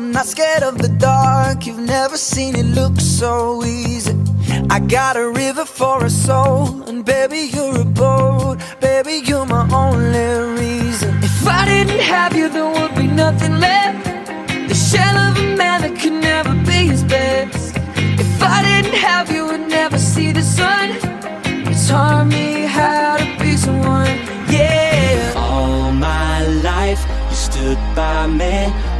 I'm not scared of the dark. You've never seen it look so easy. I got a river for a soul, and baby, you're a boat. Baby, you're my only reason. If I didn't have you, there would be nothing left. The shell of a man that could never be his best. If I didn't have you, I'd never see the sun. You taught me how to be someone, yeah. All my life, you stood by me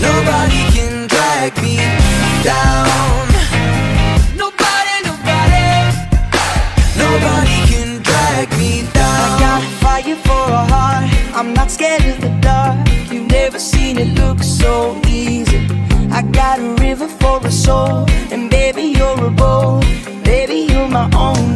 nobody can drag me down. Nobody, nobody, nobody can drag me down. I got fire for a heart. I'm not scared of the dark. You've never seen it look so easy. I got a river for a soul, and baby you're a boat. Baby you're my only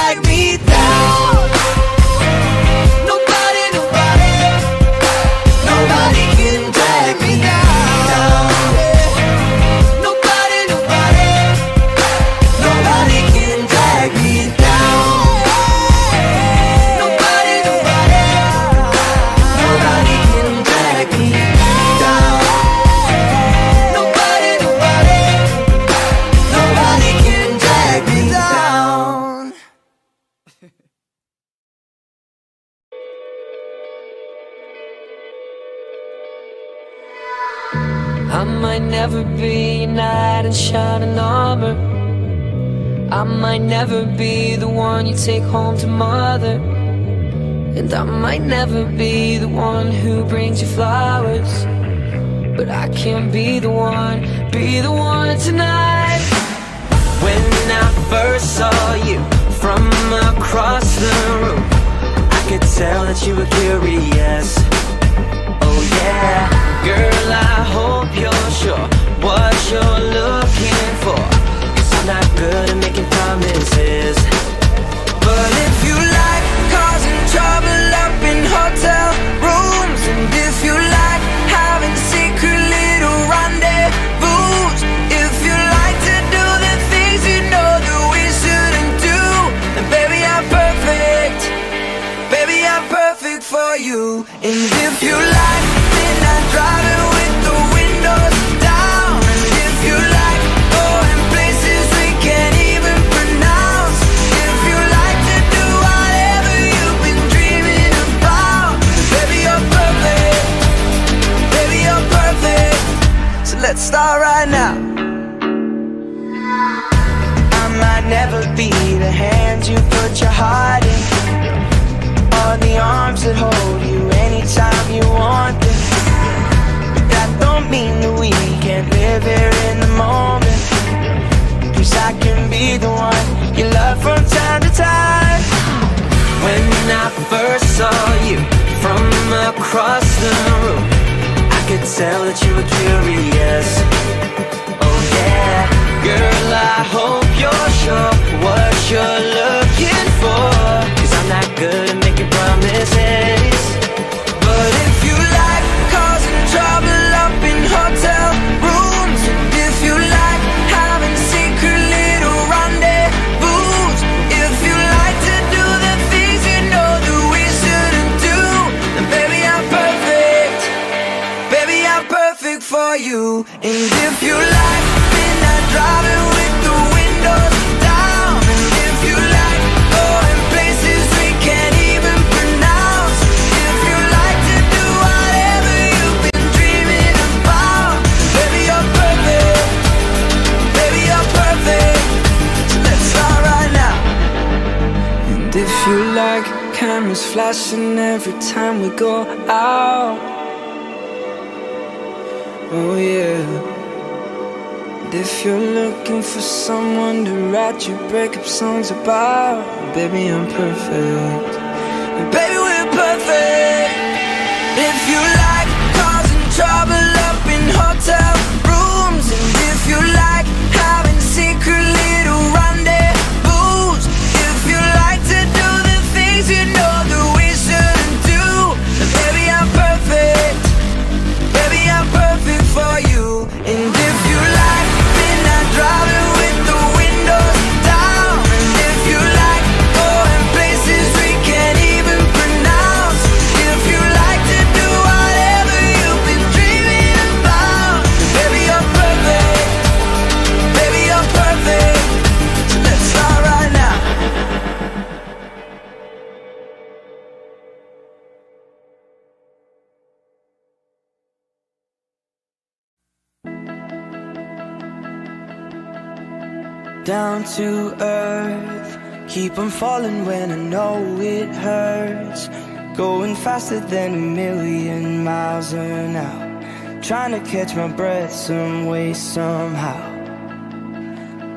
be a knight shining armor. I might never be the one you take home to mother. And I might never be the one who brings you flowers. But I can be the one, be the one tonight. When I first saw you from across the room, I could tell that you were curious. Oh yeah, girl, I hope you're sure what you're looking for. Cause I'm not good at making promises. But if you like causing trouble up in hotel rooms, and if you like having secret little rendezvous, if you like to do the things you know that we shouldn't do, then baby I'm perfect, baby I'm perfect for you. And if you you put your heart in. Or the arms that hold you anytime you want them. But that don't mean that we can't live here in the moment. Cause I can be the one you love from time to time. When I first saw you from across the room, I could tell that you were curious. Oh yeah, girl, I hope you're sure what you're looking go out, oh yeah. And if you're looking for someone to write your breakup songs about, baby, I'm perfect. And baby, we're perfect. If you like causing trouble up in hotel rooms, Down to earth, keep on falling when I know it hurts. Going faster than a million miles an hour. Trying to catch my breath some way, somehow.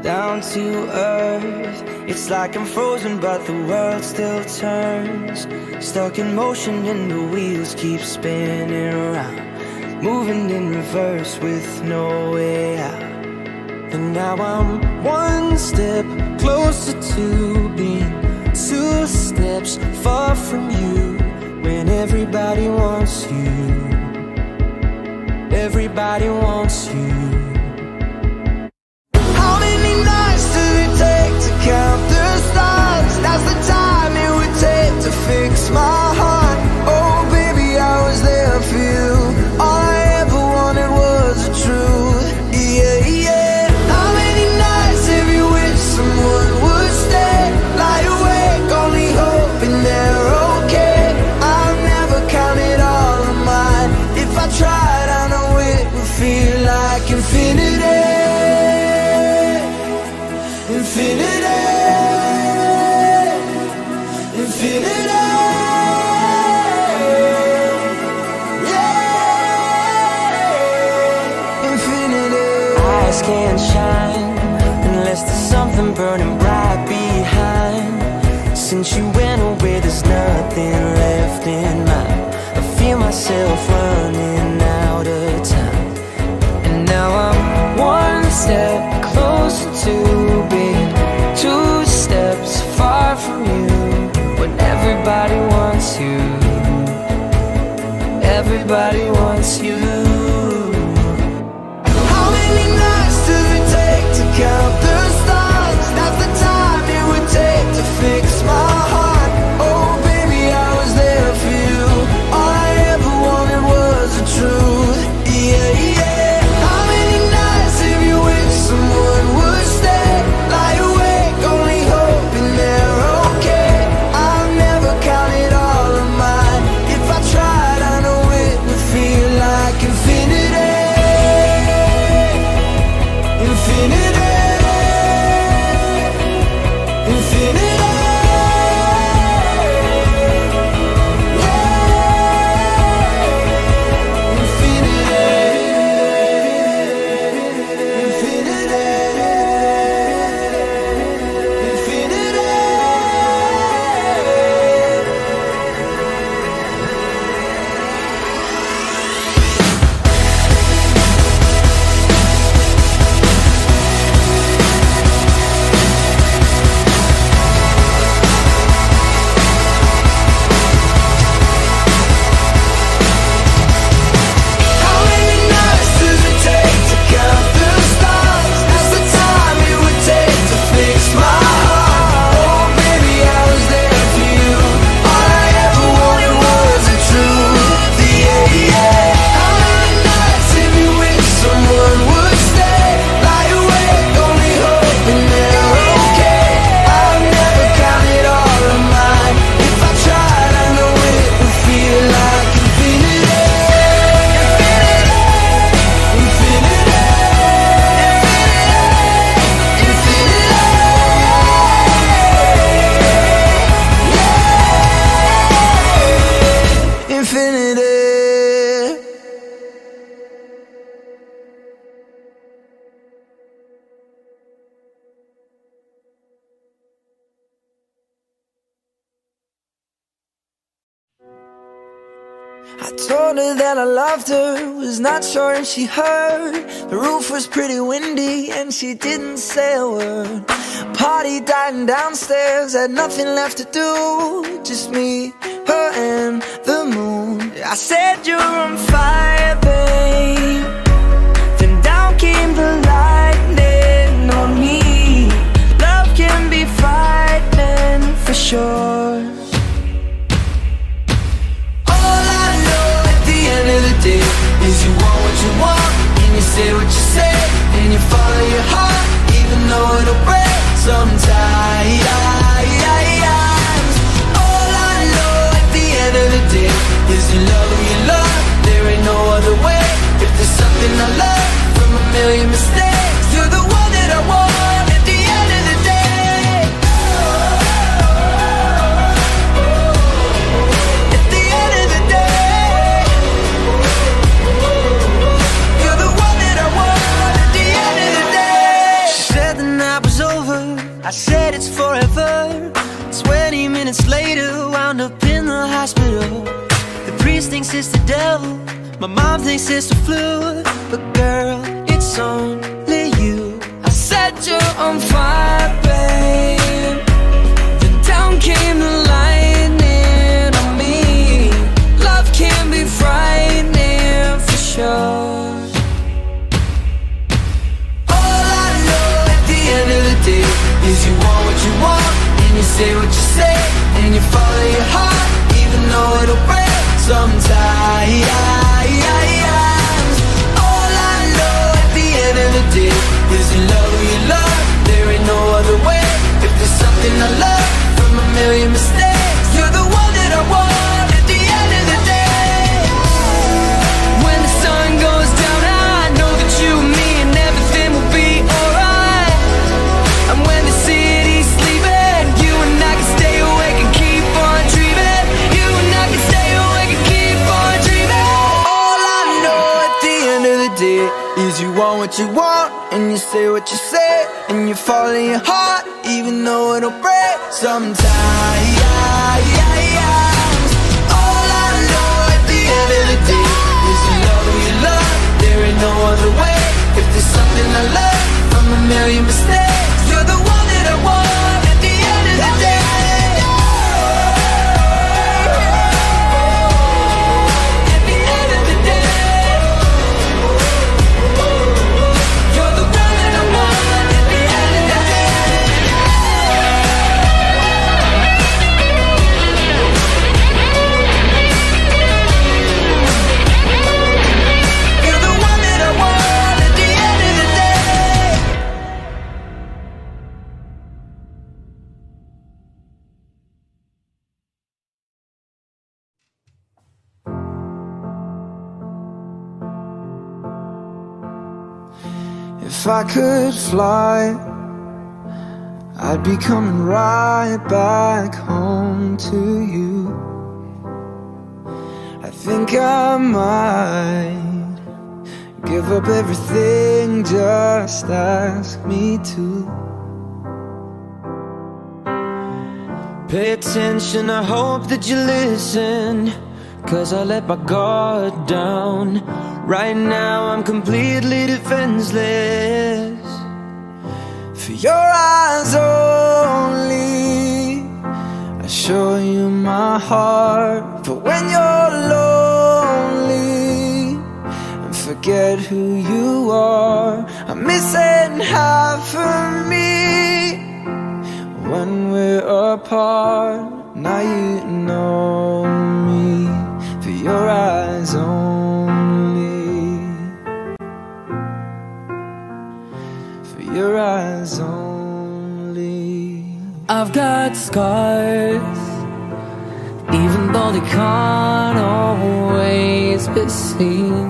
Down to earth, it's like I'm frozen, but the world still turns. Stuck in motion, and the wheels keep spinning around. Moving in reverse with no way out. And now I'm one step closer to being two steps far from you. When everybody wants you, everybody wants you. Myself running out of time, And now I'm one step closer to being two steps far from you. When everybody wants you, everybody I loved her, was not sure if she heard. The roof was pretty windy and she didn't say a word. Party dying downstairs, had nothing left to do. Just me, her, and the moon. I said, You're on fire, babe. Then down came the lightning on me. Love can be frightening for sure. You say what you say and you follow your heart even though it'll break sometimes. All I know at the end of the day is you love. Priest thinks it's the devil. My mom thinks it's the flu. But girl, it's only you. I said you're on fire, babe. Then down came the lightning on me. Love can be frightening for sure. All I know at the end of the day is you want what you want and you say what you say and you follow your heart even though it'll break sometimes. All I know at the end of the day is you love who you love. There ain't no other way. If there's something I love from a million mistakes. What you want and you say what you say and you follow your heart even though it'll break sometimes. All I know at the end of the day is you love you love. There ain't no other way. If there's something I love from a million mistakes, If I could fly, I'd be coming right back home to you. I think I might give up everything, just ask me to. Pay attention, I hope that you listen. Cause I let my guard down. Right now, I'm completely defenseless. For your eyes only, I show you my heart. But when you're lonely and forget who you are, I'm missing half of me. When we're apart, now you know me. For your eyes only. Your eyes only. I've got scars, even though they can't always be seen.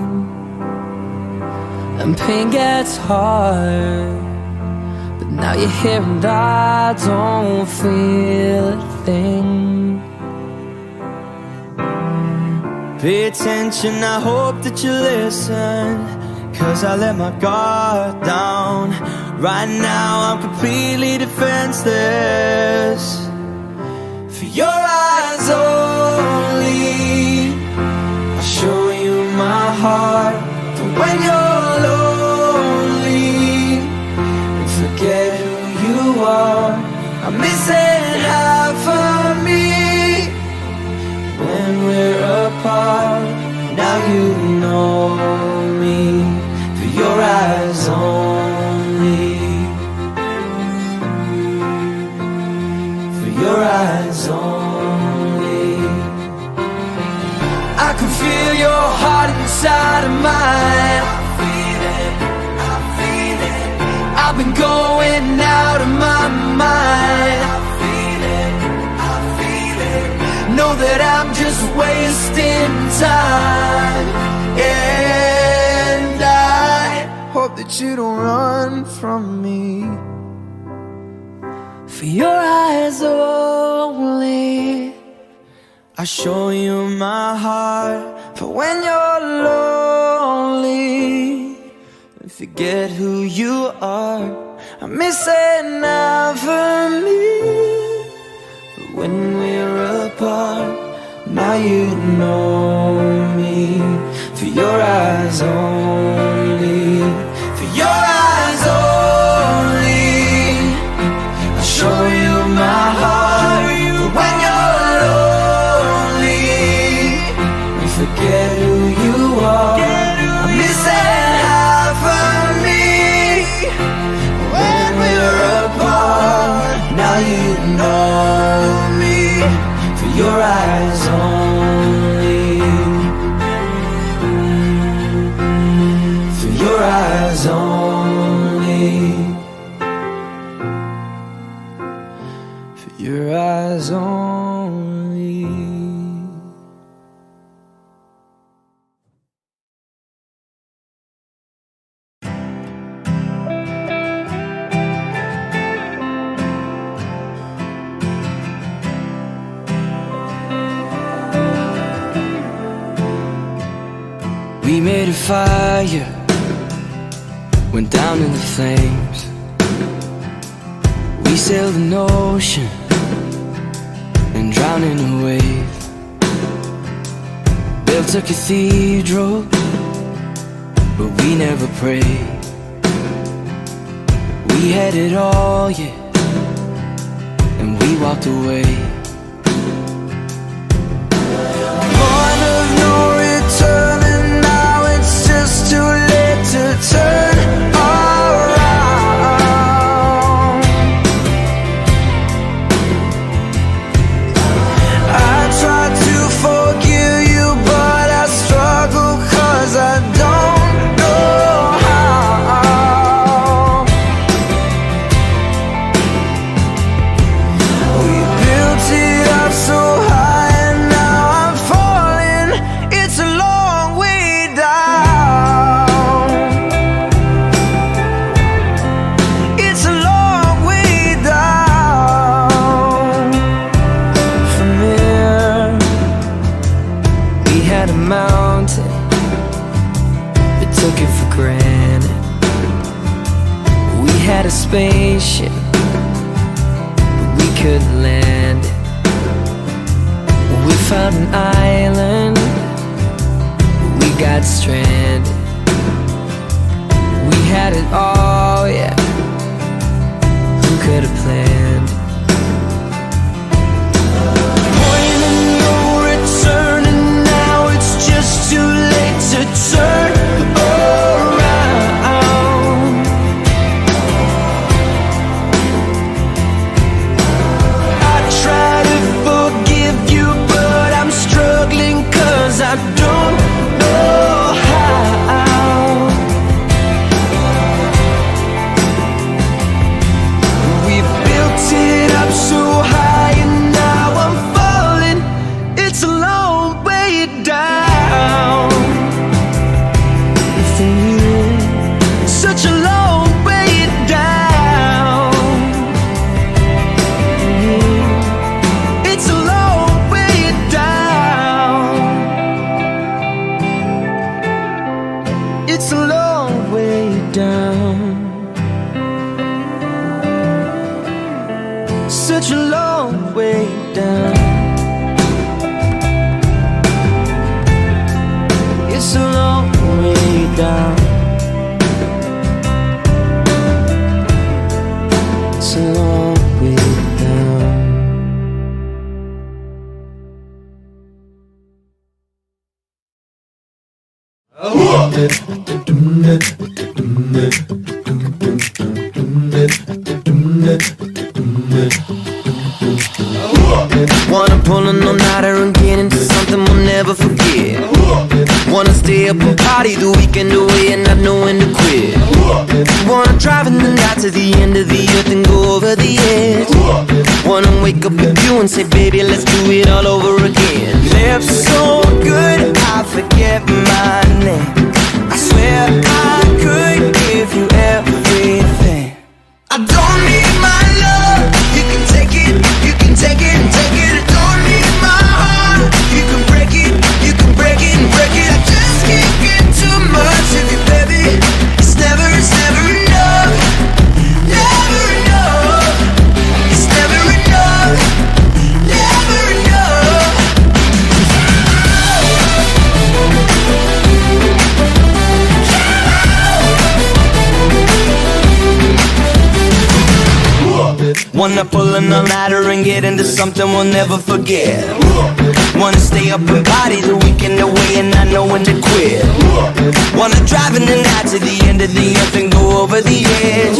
And pain gets hard, but now you're here and I don't feel a thing. Pay attention, I hope that you listen. Cause I let my guard down. Right now, I'm completely defenseless. Inside of mine. I feel it, I feel it. I've been going out of my mind. I feel it, I feel it. Know that I'm just wasting time. And I hope that you don't run from me. For your eyes only. I show you my heart. But when you're lonely and Forget who you are. I'm missing out for me. But when we're apart, Now you know me for your eyes only. Eyes cathedral, but we never prayed. We had it all, yeah, and we walked away. Had a spaceship we couldn't land. We found an island, we got stranded. We had it all, yeah. Who could have planned? Point of no return, and now it's just too late to turn Wanna pull on all nighter and get into something we'll never forget. Wanna stay up and party the weekend away and not know when to quit. Wanna drive in the night to the end of the earth and go over the edge. Wanna wake up with you and say, baby, let's do it all over again. Lips so good, I forget my name. I swear I could give you everything. I don't need my too much Wanna pull an all-nighter and get into something we'll never forget. Wanna stay up and party the weekend away and not know when to quit. Wanna drive in the night to the end of the earth and go over the edge.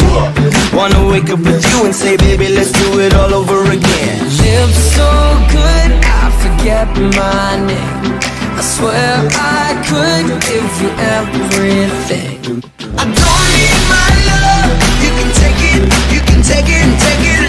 Wanna wake up with you and say, baby, let's do it all over again. Live so good, I forget my name. I swear I could give you everything. I don't need my love. You can take it, you can take it take it.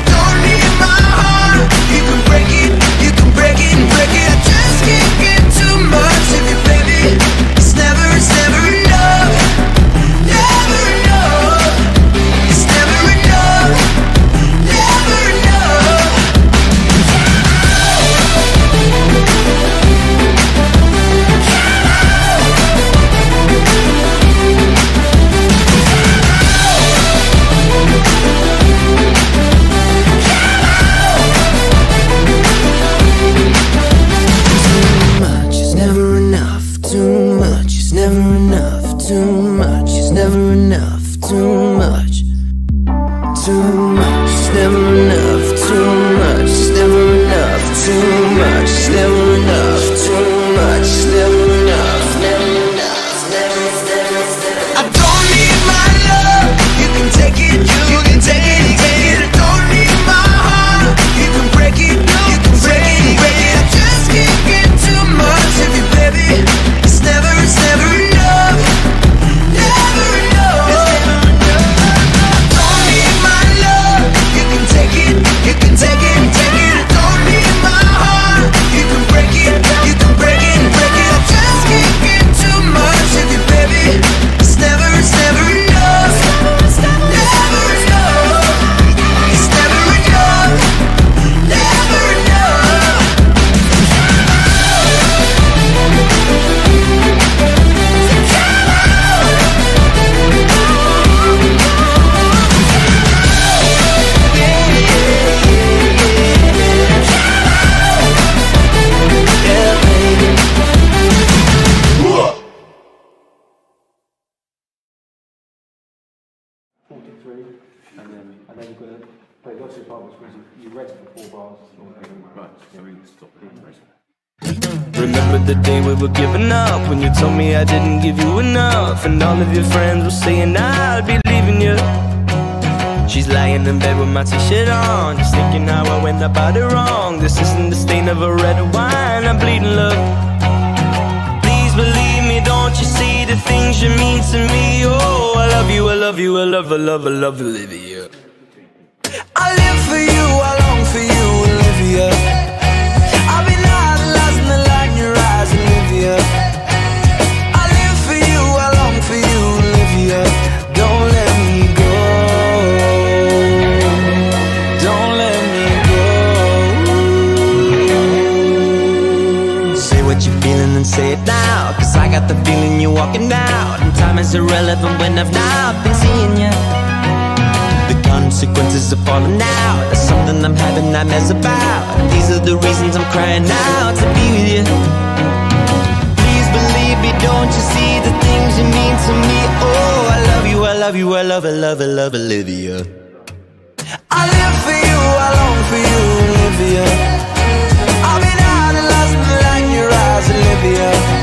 Saying I'll be leaving you. She's lying in bed with my t-shirt on Just thinking how I went about it wrong. This isn't the stain of a red wine I'm bleeding love Please believe me, don't you see the things you mean to me? Oh, I love you, I love you, I love, I love, I love Olivia I live for you, I long for you, Olivia. Got the feeling you're walking out. And time is irrelevant when I've not been seeing you The consequences of falling out. That's something I'm having nightmares about. These are the reasons I'm crying out to be with you Please believe me, don't you see the things you mean to me? Oh, I love you, I love you, I love, I love, I love Olivia. I live for you, I long for you, Olivia. I've been idolizing the light in your eyes, Olivia.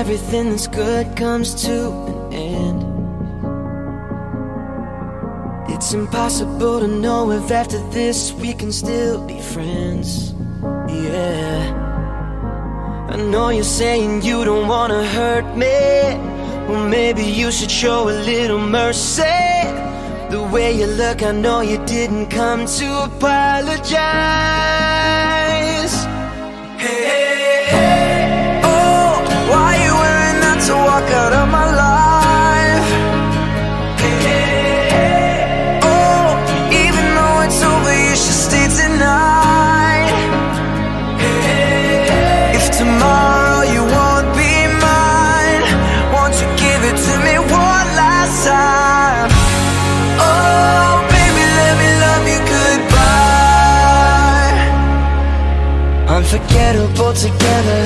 Everything that's good comes to an end. It's impossible to know if after this we can still be friends. Yeah. I know you're saying you don't wanna hurt me. Well, maybe you should show a little mercy. The way you look, I know you didn't come to apologize. Hey. Out of my life? Oh, even though it's over, you should stay tonight. If tomorrow you won't be mine, won't you give it to me one last time? Oh, baby, let me love you goodbye. Unforgettable together,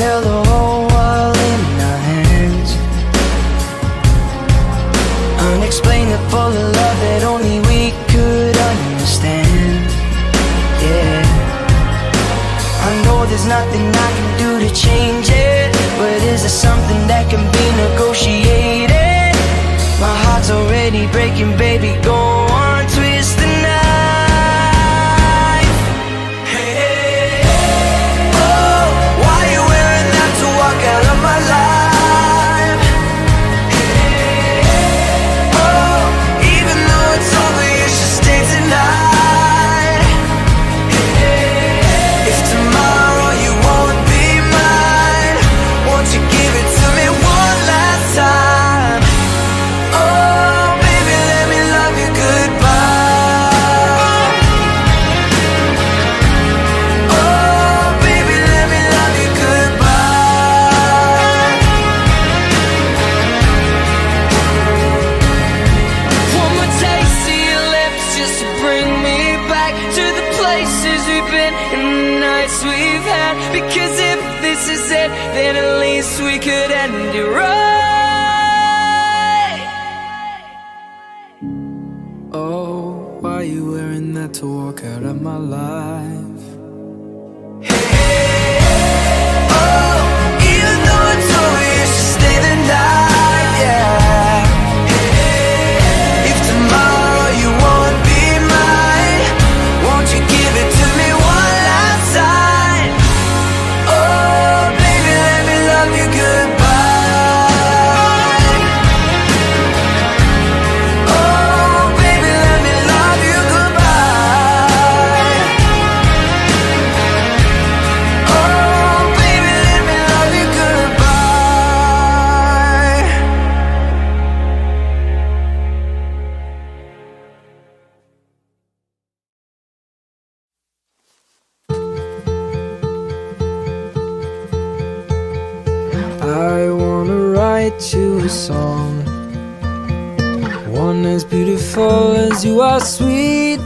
you are sweet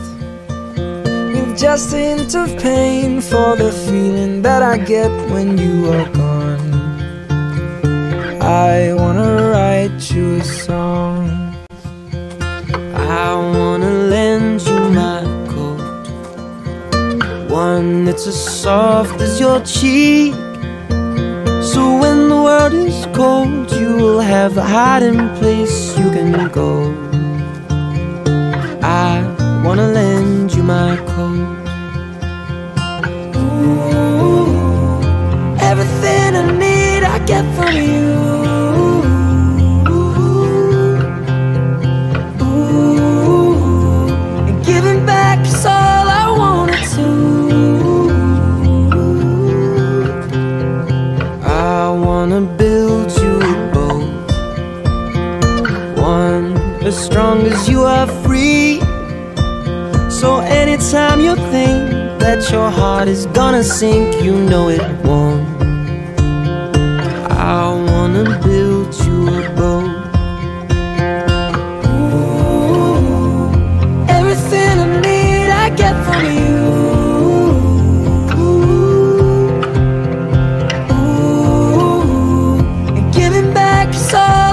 With just a hint of pain for the feeling that I get when you are gone I wanna write you a song I wanna lend you my coat, one that's as soft as your cheek. So when the world is cold, you will have a hiding place you can go. I wanna lend you my coat. Ooh, everything I need, I get from you. And giving back is all I wanted to. I wanna build you a boat, one as strong as you are. So anytime you think that your heart is gonna sink, you know it won't. I wanna build you a boat. Ooh, everything I need, I get from you. Ooh, and giving back is all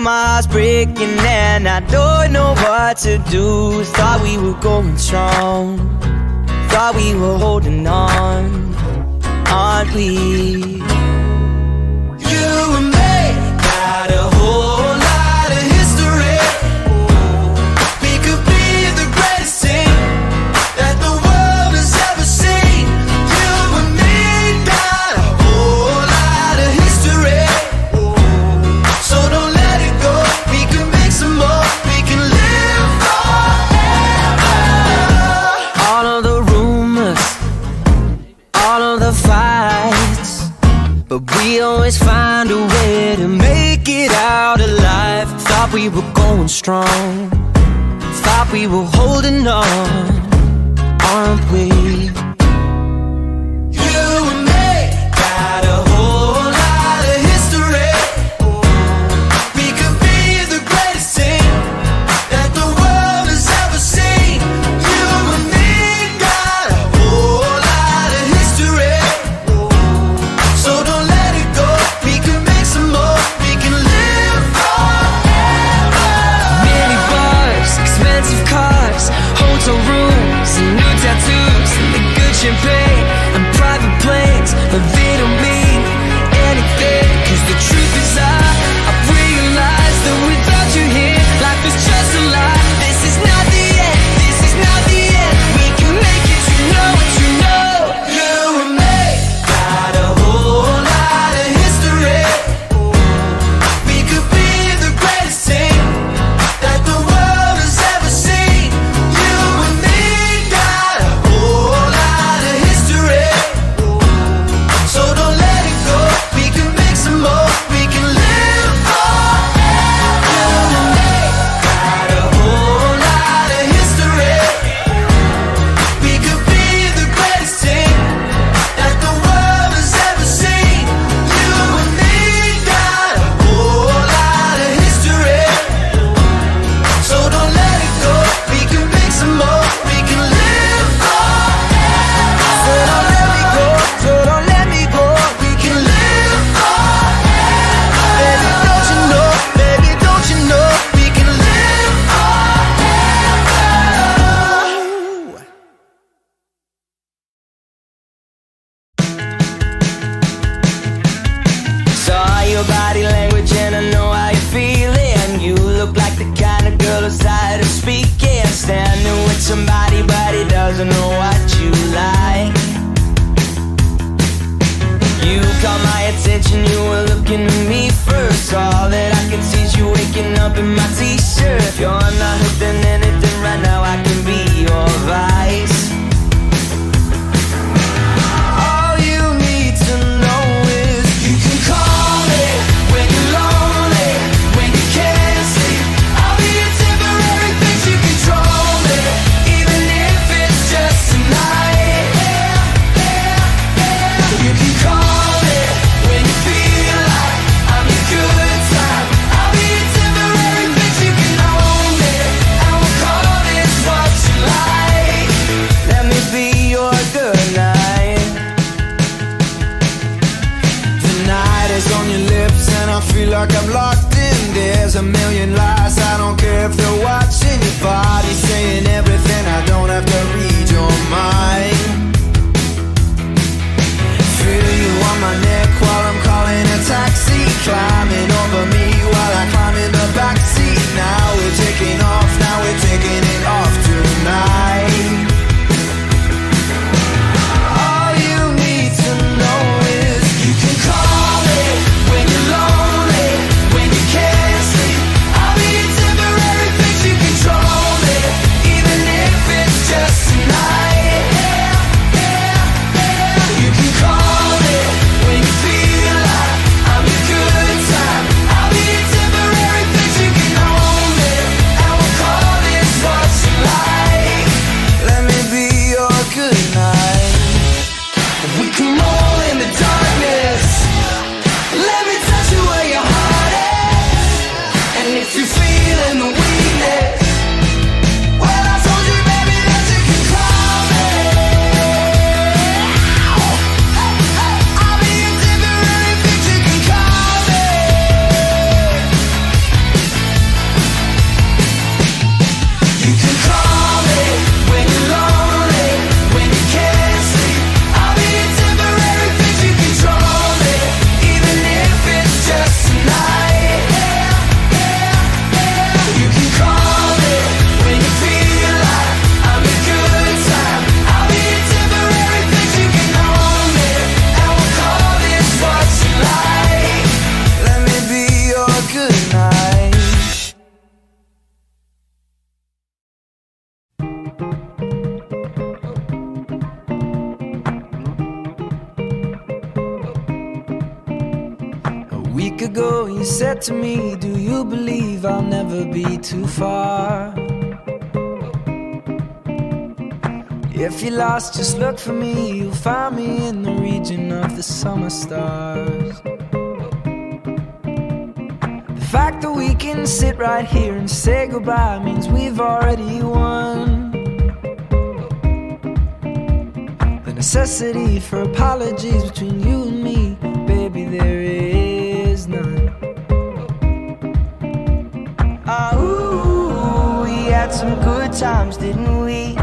my heart's breaking and I don't know what to do. Thought we were going strong. Thought we were holding on. Aren't we? strong. Thought we were holding on, aren't we? like I'm locked week ago you said to me, Do you believe I'll never be too far? If you're lost, just look for me. You'll find me in the region of the summer stars. The fact that we can sit right here and say goodbye means we've already won. The necessity for apologies between you and me, baby, there times, didn't we?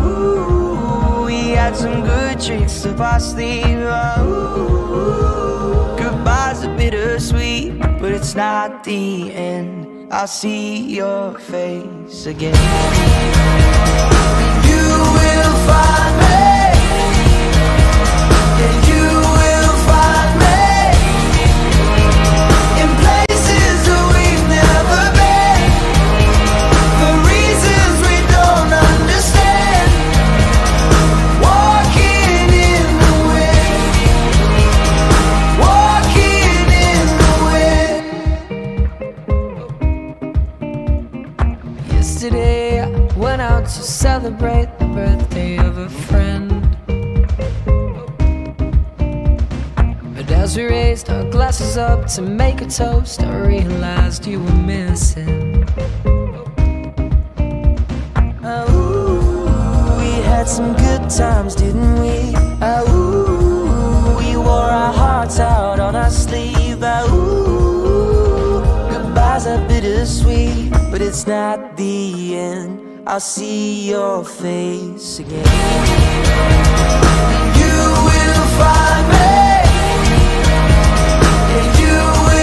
Ooh, we had some good tricks up our sleeve. Ah, ooh, goodbye's a bittersweet, but it's not the end. I'll see your face again. You will find me. Yeah, you will find me celebrate the birthday of a friend. But as we raised our glasses up to make a toast, I realized you were missing. Oh, we had some good times, didn't we? Oh, we wore our hearts out on our sleeve. Oh, goodbyes are bittersweet, but it's not the end. I'll see your face again. You will find me. You will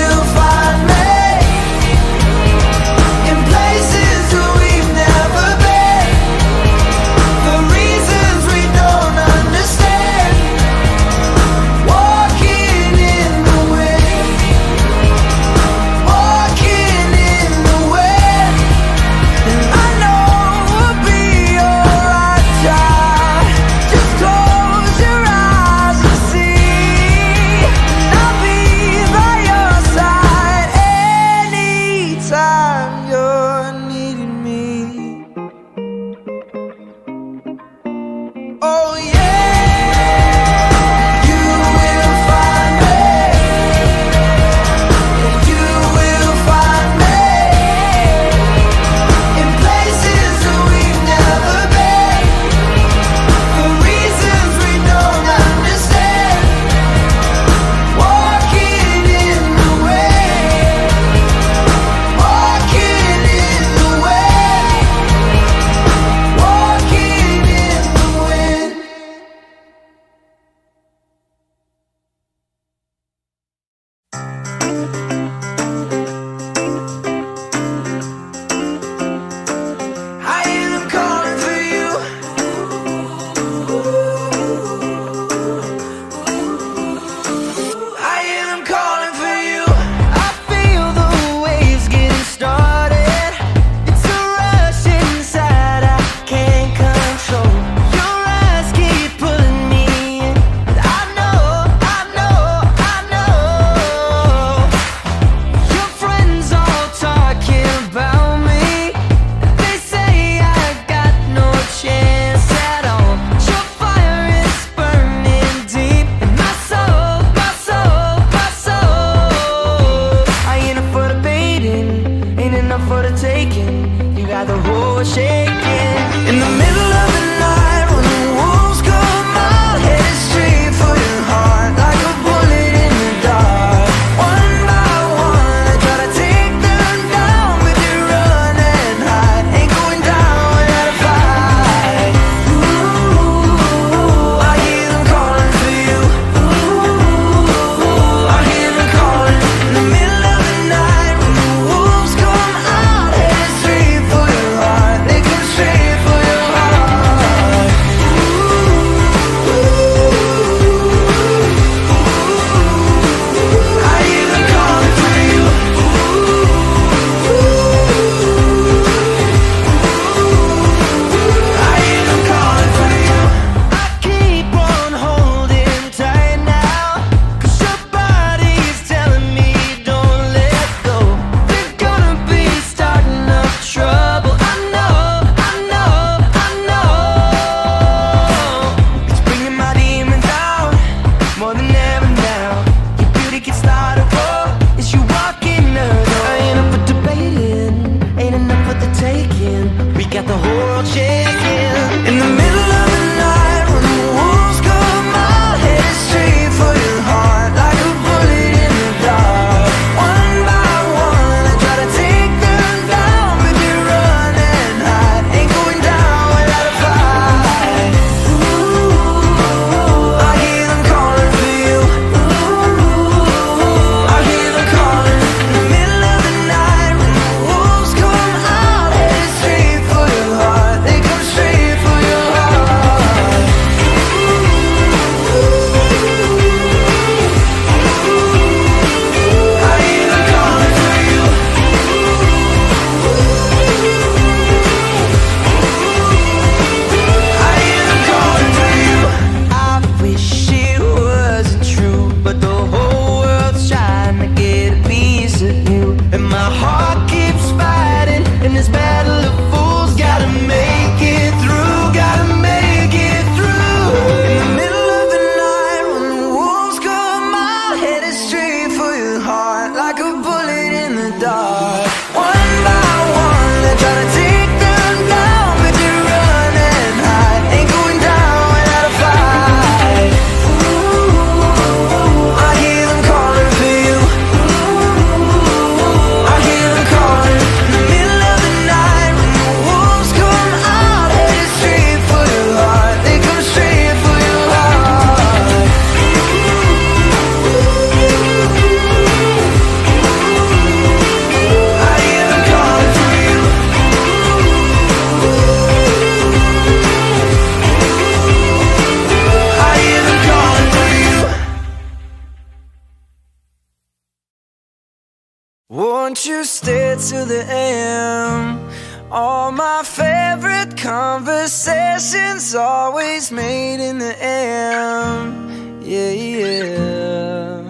You stay till the AM? All my favorite conversations always made in the AM. Yeah, yeah.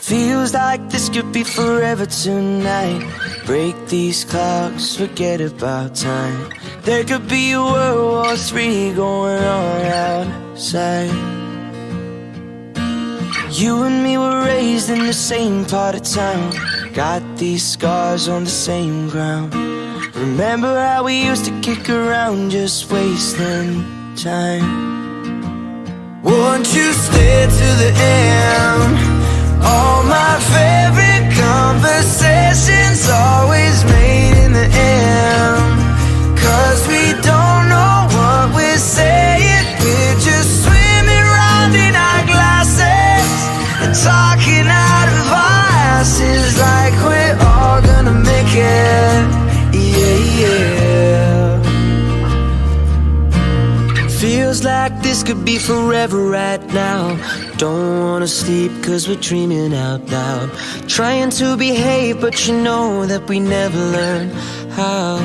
Feels like this could be forever tonight. Break these clocks, forget about time. There could be a World War III going on outside. You and me were raised in the same part of town. Got these scars on the same ground. Remember how we used to kick around, just wasting time. Won't you stay to the AM? All my favorite conversations always made in the AM. Cause we don't could be forever right now. Don't wanna sleep cause we're dreaming out loud. Trying to behave, but you know that we never learn how.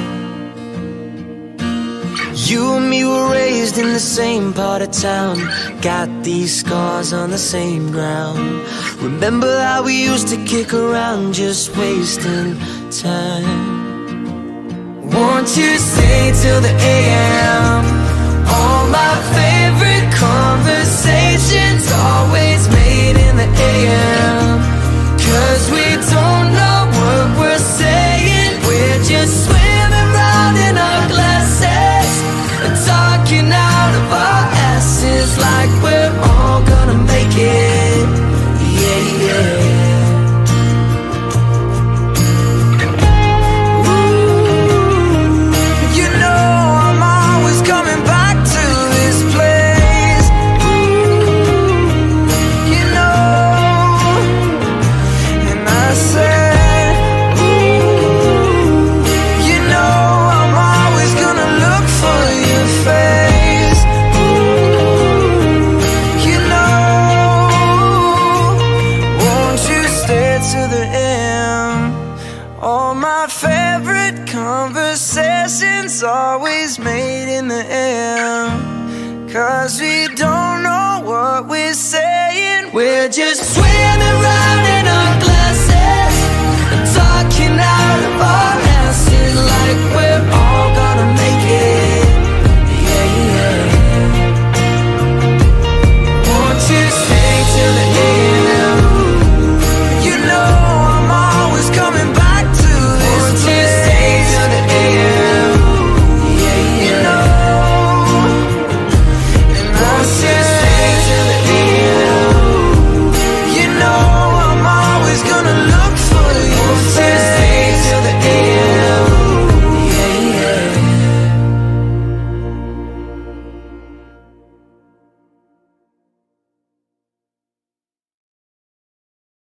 You and me were raised in the same part of town. Got these scars on the same ground. Remember how we used to kick around, just wasting time. Won't you stay till the AM? All my favorite